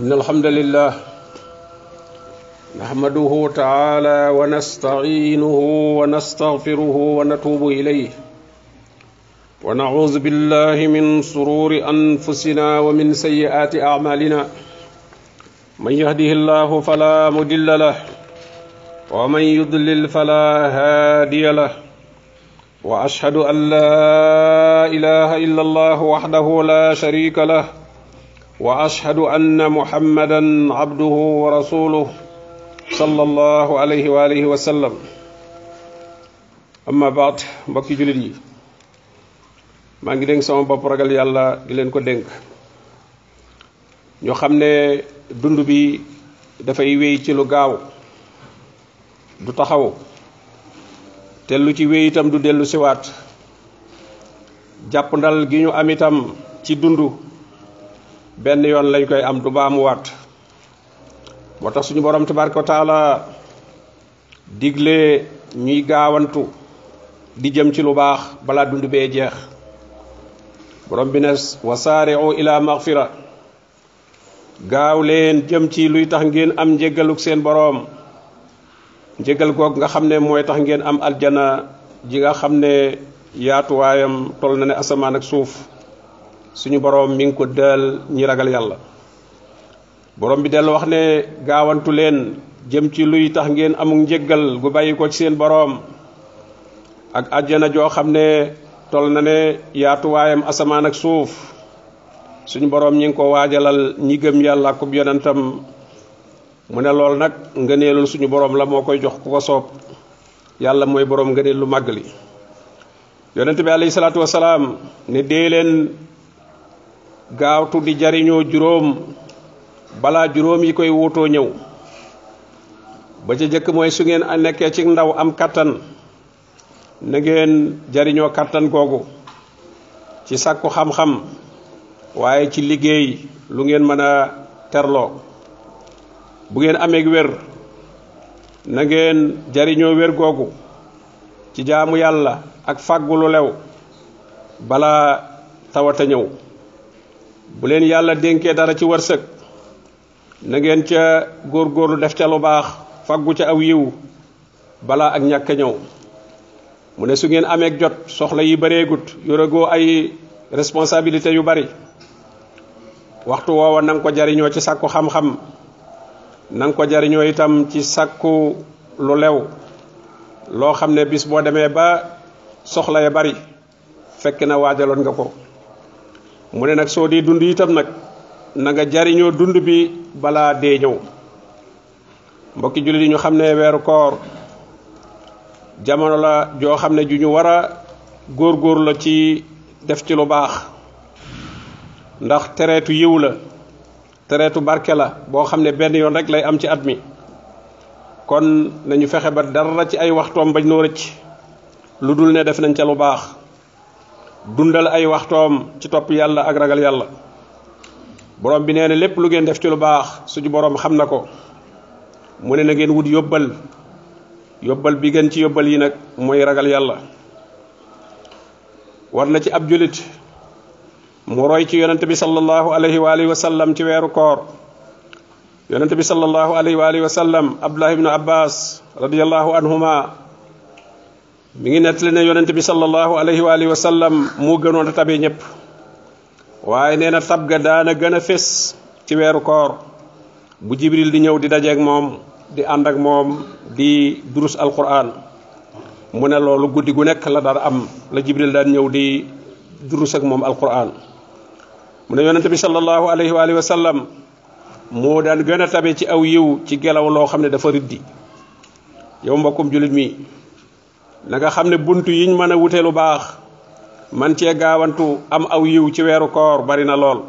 إن الحمد لله نحمده تعالى ونستعينه ونستغفره ونتوب إليه ونعوذ بالله من سرور أنفسنا ومن سيئات أعمالنا من يهده الله فلا مضل له ومن يضلل فلا هادي له وأشهد أن لا إله إلا الله وحده لا شريك له واشهد ان محمدا عبده ورسوله صلى الله عليه واله وسلم اما بعد mbokki julit yi maa ngi dénk sama bopp ragal yàlla di leen ko dénk ñu xam ne dund bi dafay wéy ci lu gaaw du taxaw te lu ci wéy itam du dellu siwaat jàpp ndal gi ñu am itam ci dund benn yoon lañ koy am du baamuwaat moo tax suñu borom tabaraka taala digle ñuy gaawantu di jëm ci lu baax balaa dund bee jeex. Borom bi ne wasaari'u ila maghfira. Gaaw leen jëm ci luy tax ngeen am njéggaluk seen boroom. Njégal goog nga xam ne mooy tax ngeen am aljana ji nga xam ne yaatuwaayam tol na ne asamaan ak suuf suñu boroom mi ngi ko dël ñi ragal yàlla. Borom bi dellu wax ne gaawantu leen jëm ci luy tax ngeen amuk njéggal gu bàyyi ko ci seen boroom. Ak aljana joo xam ne tol na ne yaatuwaayam asamaan ak suuf. Suñu boroom ñi ngi ko waajalal ñi gëm yàlla ak yonentam. Mu ne lool nag ngëneelul suñu borom la moo koy jox ku ko soob. Yàlla mooy borom ngëneel lu màgg li. Bi alayhi ne leen gaawtu di jariñoo juróom balaa juróom yi koy wuutoo ñëw. Ba ca jëkk mooy su ngeen nekkee ci ndaw am kattan na ngeen jariñoo kattan googu ci sàkku xam-xam waaye ci liggéey lu ngeen mën a terloo. Bu ngeen amee wér na ngeen jariñoo wér googu ci jaamu yàlla ak fàggu lu lew balaa tawata ñëw bu leen yàlla dénkee dara ci wërsëg. Na ngeen ca góorgóorlu def ca lu baax fàggu ca aw yiw balaa ak ñàkk ñëw. Mu ne su ngeen amee jot soxla yi bareegut yoragoo ay responsabilité yu bari. Waxtu woowa na nga ko jariñoo ci sàkku xam-xam na nga ko jariñoo itam ci sàkku lu lew loo xam ne bis boo demee ba soxla ya bari fekk na waajaloon nga ko mu ne nag soo di dund itam nag na nga jariñoo dund bi balaa dee ñëw. Mbokki jullit yi ñu xam ne weeru koor jamono la joo xam ne ju ñu war a góor-góor la ci def ci lu baax. Ndax tereetu yiw la tereetu barke la boo xam ne benn rek lay am ci at kon nañu fexe ba dara ci ay waxtoom bañ noo rëcc. Lu dul ne def nañ ca lu baax dundal ay waxtoom ci topp yàlla ak ragal yàlla. Borom bi nee na lépp lu ngeen def ci lu baax suñu borom xam na ko. Mu ne na ngeen wut yóbbal. Yóbbal bi gën ci yóbbal yi nag mooy ragal yàlla. War na ci ab julit mu roy ci yonent bi sallallahu alayhi wa alihi wa sallam ci koor. Bi sallallahu alayhi wa alihi wa sallam abdullah ibnu abbas radiyallahu anhuma mi ngi nettali ne yonent bi sallallahu alayhi wa alihi wa sallam mu gënoon a tabe ñëpp waaye nee tab ga daana gën a fés ci weeru koor bu jibril di ñëw di dajeeg moom di ànd ak moom di durus alquran. Mu ne loolu guddi gu nekk la daan am la jibril daan ñëw di durus ak moom alquran. Mu ne yonente bi sallallahu alayhi wa alihi wa sallam moo daan gën a tabe ci aw yiw ci gelaw loo xam ne dafa riddi yow mbokkum julit mi na nga xam ne buntu yiñ mën a wute lu baax man cee gaawantu am aw yiw ci weeru koor bari na lool.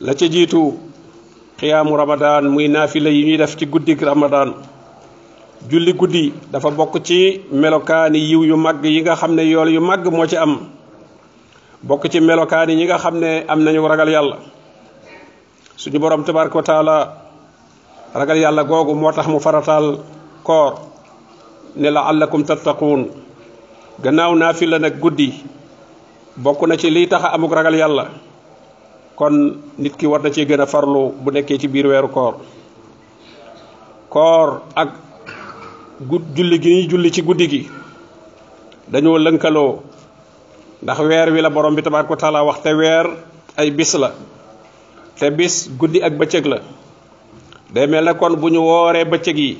La ca jiitu xiyaamu ramadan muy naafila yi ñuy def ci guddi ramadan. Julli guddi dafa bokk ci melokaani yiw yu mag yi nga xam ne yool yu mag moo ci am. Bokk ci melokaani ñi nga xam ne am nañu ragal yàlla. Suñu borom tabaraka wa taala ragal yàlla googu moo tax mu farataal koor ne laallakum tattaquun gannaaw naafila nag guddi bokk na ci liy tax amuk ragal yàlla. Kon nit ki war na ci gën a farlu bu nekkee ci biir weeru koor. Koor ak gud julli gi ñuy julli ci guddi gi dañoo lënkaloo. Ndax weer wi la borom bi tabaaraka taala wax te weer ay bis la. Te bis guddi ak bëccëg la. Day mel kon bu ñu wooree yi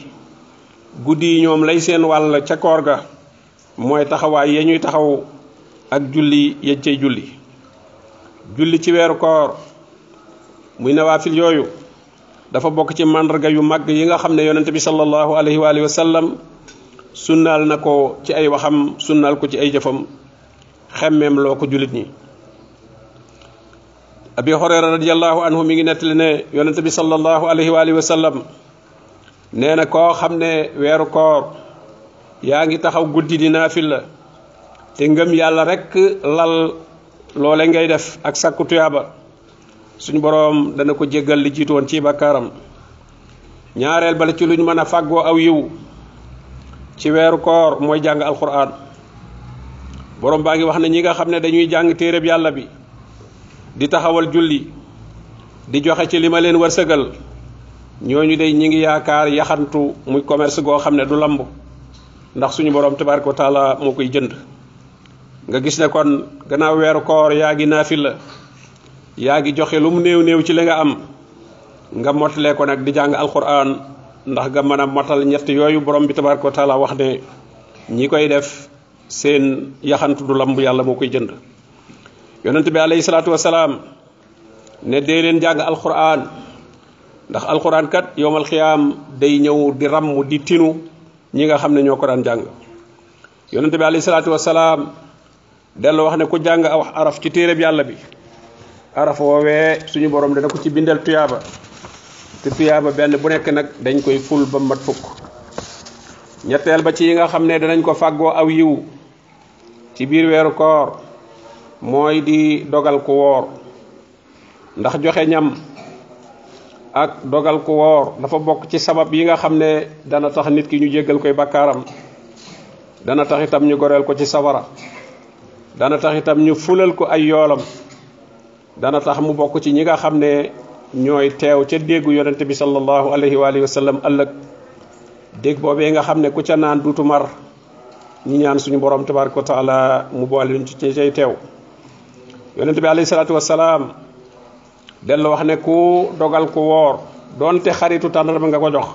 guddi yi ñoom lay seen wàll ca koor ga mooy taxawaay ya ñuy taxaw ak julli ya cay julli. Julli ci weeru koor muy nawaafil yooyu dafa bokk ci màndarga yu mag yi nga xam ne yonente bi sallallahu alayhi wa sallam na ko ci ay waxam ko ci ay jëfam xemmeem loo ko jullit ñi. Abi hurayra radiallahu anhu mi ngi nettali ne bi sallallahu alayhi wa sallam nee na koo xam ne weeru koor yaa ngi taxaw guddi di naafil la te ngëm yàlla rek lal loole ngay def ak sàkku tuyaaba. Suñu boroom dana ko jéggal li jiitu woon ci bakkaaram ñaareel bala ci luñ mën a fàggoo aw yiw ci weeru koor mooy jàng alquran borom baa ngi wax ne ñi nga xam dañuy jàng yàlla bi di taxawal julli di joxe ci li ma leen ñooñu day ñi ngi yaakaar yaxantu muy commerce goo xam ne du lamb ndax suñu borom tabaraka wa taala moo koy jënd. nga gis ne kon gannaaw weeru koor yaa ngi naafil la yaa ngi joxe lu mu néew néew ci nga am nga mottalee ko nag di jàng alquran ndax nga mën a motal ñett yooyu borom bi tabaraka wa taala wax ne ñi koy def seen yaxantu du lamb yàlla moo koy jënd. Yonent bi alayhi salaatu wasalaam ne dee leen jàng alquran ndax alquran kat yowmal xiyaam day ñëw di ramm di tinu ñi nga xam ne ñoo ko daan jàng. Yonent bi alayhi salaatu wasalaam dellu wax ne ku jàng aw araf ci téereb yàlla bi araf woowee suñu borom dana ko ci bindal tuyaaba. Te tuyaaba benn bu nekk nag dañ koy ful ba mat fukk. Ñetteel ba ci yi nga xam ne danañ ko fàggoo aw yiw ci biir weeru koor mooy di dogal ku woor. Ndax joxe ñam ak dogal ku woor dafa bokk ci sabab yi nga xam ne dana tax nit ki ñu jéggal koy bakkaaram. dana tax itam ñu goreel ko ci safara dana tax itam ñu fulal ko ay yoolam. dana tax mu bokk ci ñi nga xam ne ñooy teew ca déggu bi sallallahu alayhi wa alihi wa sallam ëllëg. dégg nga xam ku ca naan mar. ñi ñaan suñu borom taala mu boole ñu ci cay teew. bi alayhi wasalaam dellu wax ne ku dogal ku woor doonte xaritu tàndarma nga ko jox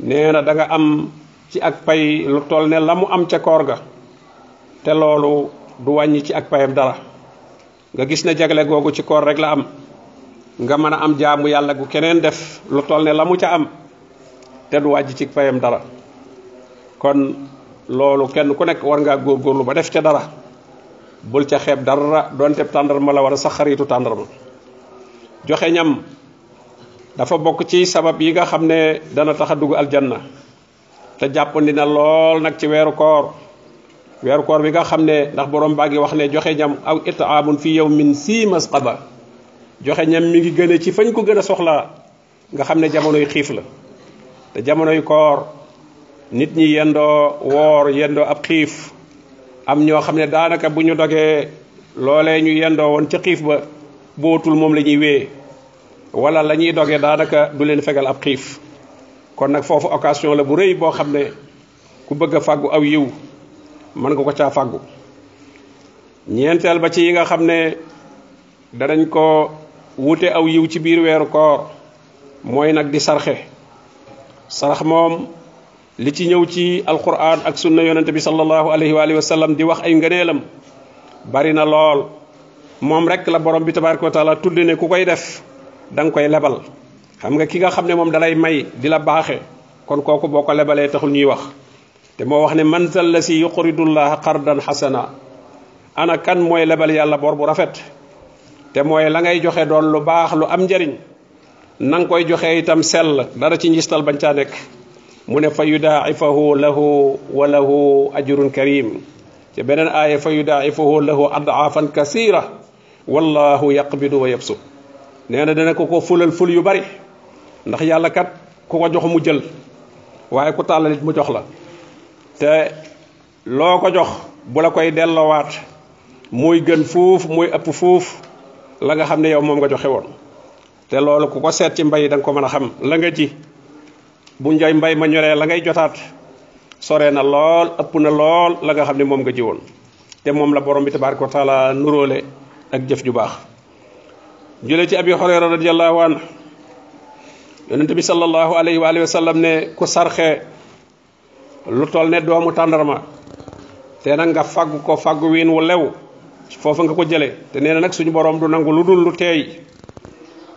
nee na da nga am ci ak pay lu toll ne la mu am ca koor ga te loolu du wàññi ci ak payam dara nga gis ne jagle googu ci koor rek la am nga mën a am jaamu yàlla gu keneen def lu toll ne la mu ca am te du ci payam dara kon loolu kenn ku nekk war ngaa góorgóorlu ba def ca dara bul ca xeeb dara doonte tàndarma la war a sax xaritu joxe ñam. Dafa bokk ci sabab yi nga xam ne dana tax a dugg aljanna. Te jàppandi na lool nag ci weeru koor. Weeru koor bi nga xam ne ndax borom baa ngi wax ne joxe ñam aw itaamun fi yawmin si masqaba. Joxe ñam mi ngi gën a ci fañ ko gën a soxlaa nga xam ne jamonoy xiif la. Te jamonoy koor nit ñi yendoo woor yendoo ab xiif. Am ñoo xam ne daanaka ñu yendoo woon ca xiif ba bootul moom la ñuy wee wala la ñuy dogee daanaka du leen fegal ab xiif kon nag foofu occasion la bu rëy boo xam ne ku bëgg a fàggu aw yiw mën nga ko caa fàggu ñeenteel ba ci yi nga xam ne danañ ko wute aw yiw ci biir weeru koor mooy nag di sarxe sarax moom li ci ñëw ci alquran ak sunna yonente bi sallallahu alayhi wa sallam di wax ay ngëneelam bari na lool moom rek la borom bi tabaraka wa taala tudde ne ku koy def da nga koy lebal xam nga ki nga xam ne moom dalay may di la baaxe kon kooku boo ko lebalee taxul ñuy wax te moo wax ne man zal la si yuqridullaha qardan xasana ana kan mooy lebal yàlla bor bu rafet te mooy la ngay joxe doon lu baax lu am njariñ na nga koy joxe itam sell dara ci njistal bañ caa nekk mu ne fa lahu wa lahu ajrun karim ci beneen aaya fa lahu adaafan kasira wallahu yaqbidu wa yabsut. Nee na dana ko ko fulal ful yu bari. Ndax yàlla kat ku ko jox mu jël. Waaye ku tàllalit mu jox la. Te loo ko jox bu la koy delloowaat muy gën fuuf muy ëpp fuuf la nga xam ne yow moom nga joxe woon. Te loolu ku ko seet ci mbay da nga ko mën xam. La nga ji bu njoy mbay ma ñoree la ngay jotaat sore na lool ëpp na lool la nga xam ne moom nga ji woon. Te moom la borom bi tabaraka wa taala nuróole ak jëf ju baax. Jële ci abi hurayra radiallahu an yonent bi sallallahu alayhi wa sallam ne ku sarxe lu toll ne doomu tàndarma te nag nga faggu ko faggu wiin wu lew foofu nga ko jële. Te nee na nag suñu borom du nangu lu dul lu teey.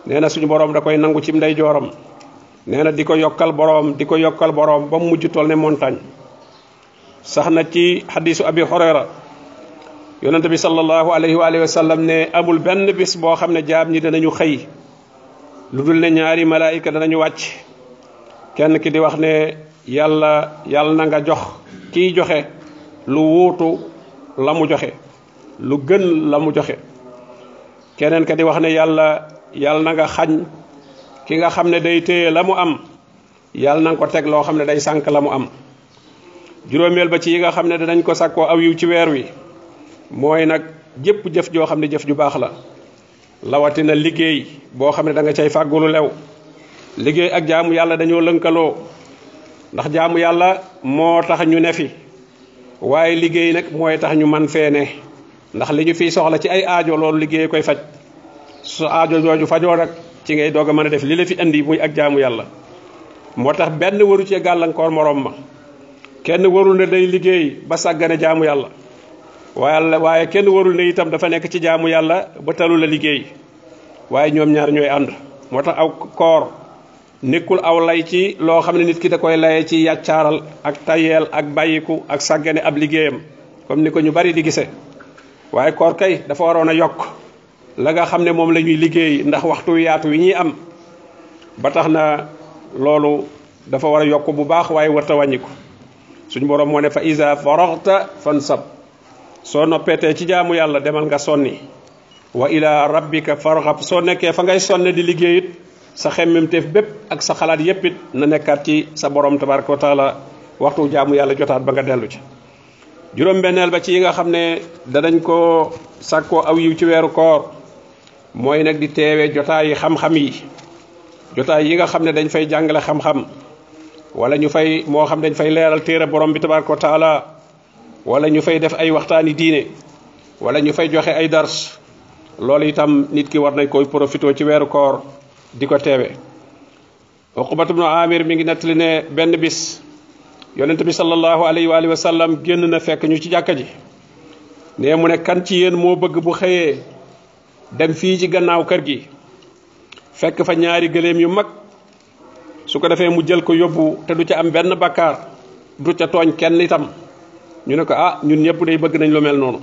Nee na suñu borom da koy nangu ci ndey jooram. Nee na di ko yokkal borom di ko yokkal borom ba mu mujj toll ne montagne. Sax na ci xadisu abi yonent bi sallallahu alayhi wa alihi wa sallam ne amul benn bis boo xam ne jaam ñi danañu dul ne ñaari malaayika danañu wàcc. Kenn ki di wax ne yàlla yàlla na nga jox kiy joxe lu wuutu la mu joxe lu gën la mu joxe. Keneen ka di wax ne yàlla yàlla na nga xañ ki nga xam ne day téye la mu am. Yàlla na nga ko teg loo xam ne day sànk la mu am. Juróomeel ba ci yi nga xam ne danañ ko sàkkoo aw yiw ci weer wi mooy nag jëpp jëf joo xam ne jëf ju baax la. Lawatina liggéey boo xam ne da nga cay fàggulu lew. Liggéey ak jaamu yàlla dañoo lënkaloo. Ndax jaamu yàlla moo tax ñu ne fi. Waaye liggéey nag mooy tax ñu man fee ne. Ndax li ñu fiy soxla ci ay aajo loolu liggéey koy faj. Su aajo jooju fajoo nag ci ngay doog a mën a def li la fi indi muy ak jaamu yàlla. Moo tax benn waru cee gàllankoor morom ma. Kenn warul ne day liggéey ba sàggane jaamu yàlla waaye waaye kenn warul ne itam dafa nekk ci jaamu yàlla ba talu la liggéey. Waaye ñoom ñaar ñooy ànd. Moo tax aw koor nekkul aw lay ci loo xam ne nit ki da koy laye ci yàccaaral ak tayeel ak bàyyiku ak sàggane ab liggéeyam comme ni ko ñu bari di gisee waaye koor kay dafa waroon a yokk la nga xam ne moom la ñuy liggéey ndax waxtu yaatu wi ñuy am. Ba tax na loolu dafa war a yokk bu baax waaye warta wàññiku. Suñu borom moo ne fa isa faraxta fansab soo noppeetee ci jaamu yàlla demal nga sonni. wa ila rabbika farxab soo nekkee fa ngay sonne di liggéeyit sa xemmemteef bépp ak sa xalaat yépp it na nekkaat ci sa borom tabaraka wa taala waxtu jaamu yàlla jotaat ba nga dellu ci. Juróom benneel ba ci yi nga xam ne danañ ko sàkkoo aw yiw ci weeru koor mooy nag di teewee jotaay yi xam-xam yi. Jotaay yi nga xam ne dañ fay jàngale xam-xam wala ñu fay moo xam dañ fay leeral téere borom bi tabaraka taala wala ñu fay def ay waxtaani diine wala ñu fay joxe ay dars. Loolu itam nit ki war nañ koy profité ci weeru koor di ko teewe. Ibnu amir mi ngi nettali ne benn bis yonent bi sallallahu alayhi wa alihi wa sallam na fekk ñu ci jàkka ji. Ne mu ne kan ci yéen moo bëgg bu xëyee dem fii ci gannaaw kër gi? Fekk fa ñaari gëléem yu mag. Su ko defee mu jël ko yóbbu te du ca am benn bakkaar du ca tooñ kenn itam ñu ne ko ah ñun ñëpp day bëgg nañ lu mel noonu.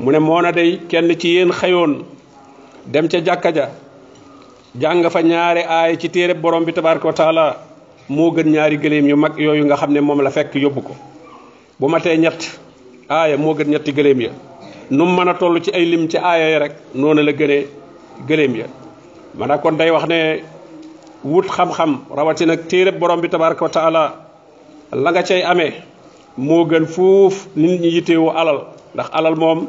Mu ne moo na day kenn ci yéen xëyoon dem ca jàkka ja jàng fa ñaari aay ci téere borom bi tabaraka wa taala moo gën ñaari gëléem yu mag yooyu nga xam ne moom la fekk yóbbu ko. Bu ma tee ñett aaya moo gën ñetti gëléem ya. Nu mën a toll ci ay lim ci aaya ya rek noonu la gënee gëléem ya. Man kon day wax ne wut xam-xam rawatina téere borom bi tabaraka wa taala la nga cay amee moo gën fuuf nit ñi alal. ndax alal moom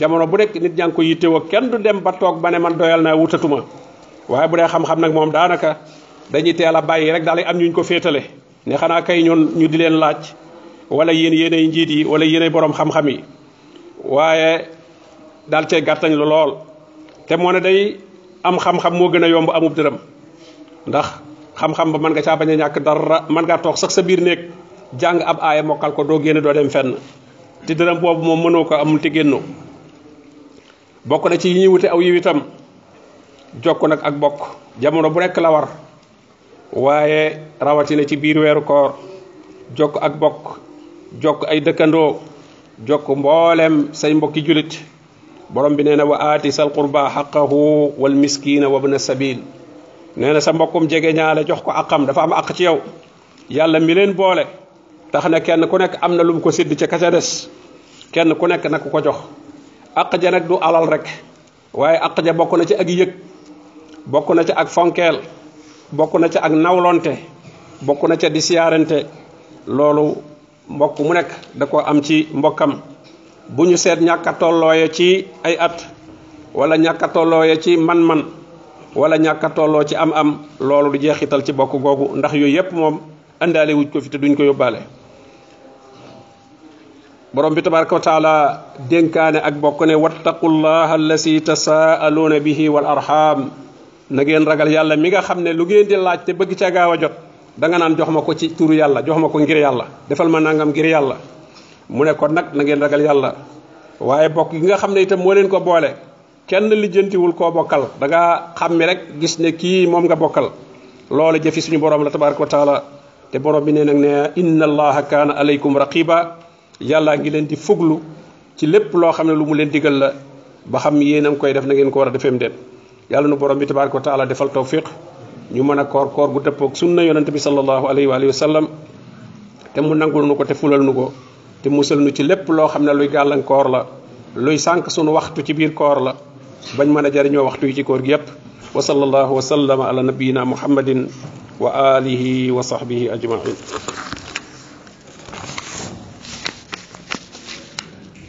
jamono bu nekk nit ñaa ngi ko kenn du dem ba toog ba ne man doyal naa wutatuma. waaye bu dee xam-xam nag moom daanaka dañuy teel a bàyyi rek daal am ñuñ ko féetale. ne xanaa kay ñun ñu di leen laaj wala yéen yéenay njiit yi wala yéenay borom xam-xam yi. waaye daal cay gàttañ lu lool. te moo ne day am xam-xam moo gën a yomb amub dërëm. ndax xam-xam ba mën nga caa bañ a dara mën ngaa toog sax sa biir néeg jàng ab aaya mokkal ko doo génne doo dem fenn. Te dërëm boobu moom mënoo ko amul te génnoo bokk na ci yi wute aw yiw itam. Jokk ak bokk. Jamono bu nekk la war. Waaye rawatina ci biir weeru koor. Jokk ak bokk. Jokk ay dëkkandoo. Jokk mboolem say mbokki julit borom bi nee na wa aati sal qurba xaqahu wal miskina wa bna sabil nee na sa mbokkum jege ñaale jox ko aqam dafa am aq ci yow. Yàlla mi leen boole tax na kenn ku nekk am na lu mu ko sédd ca kasa des. Kenn ku nekk nag ko jox. Aq ja nag du alal rek. Waaye aq ja bokk na ci ak yëg. Bokk na ca ak fonkeel. Bokk na ca ak nawlonte. Bokk na ca di siyaarante. Loolu mbokk mu nekk da ko am ci mbokkam. Bu ñu seet ñàkk tollooye ci ay at wala ñàkk a tolloo ya ci man-man wala ñàkk tolloo ci am-am loolu du jeexital ci bokk googu. Ndax yooyu yépp moom andaale wuj ko fi te duñ ko yóbbaale borom bi tabaraka wa taala dénkaane ak bokk ne wattaqullaha allasi tasaaluuna bihi wal arham. Na ngeen ragal yàlla mi nga xam ne lu ngeen di laaj te bëgg ca gaaw a jot da nga naan jox ma ko ci turu yàlla jox ma ko ngir yàlla defal ma nangam ngir yàlla. Mu ne kon nag na ngeen ragal yàlla. Waaye bokk gi nga xam ne itam moo leen ko boole kenn lijjantiwul koo bokkal. Da nga xam mi rek gis ne kii moom nga bokkal. Loolu jëfi suñu borom la tabaraka taala. Te borom bi ne nag ne inna allaha kaana alaykum raqiba yàlla ngi leen di fuglu ci lépp loo xam ne lu mu leen digal la ba xam yéen a ngi koy def na ngeen ko war a defeem dem yàlla nu borom bi tabaraka wa taala defal tawfiq ñu mën a koor koor gu dëppoog sunna yonante bi sallallahu alayhi wa wa sallam te mu nangul nu ko te fulal nu ko te musal nu ci lépp loo xam ne luy gàllankoor la luy sànq sunu waxtu ci biir koor la bañ mën a jariñoo waxtu yi ci koor gi yépp wa sallallahu wa sallama ala nabiyina muhammadin wa alihi wa sahbihi ajmain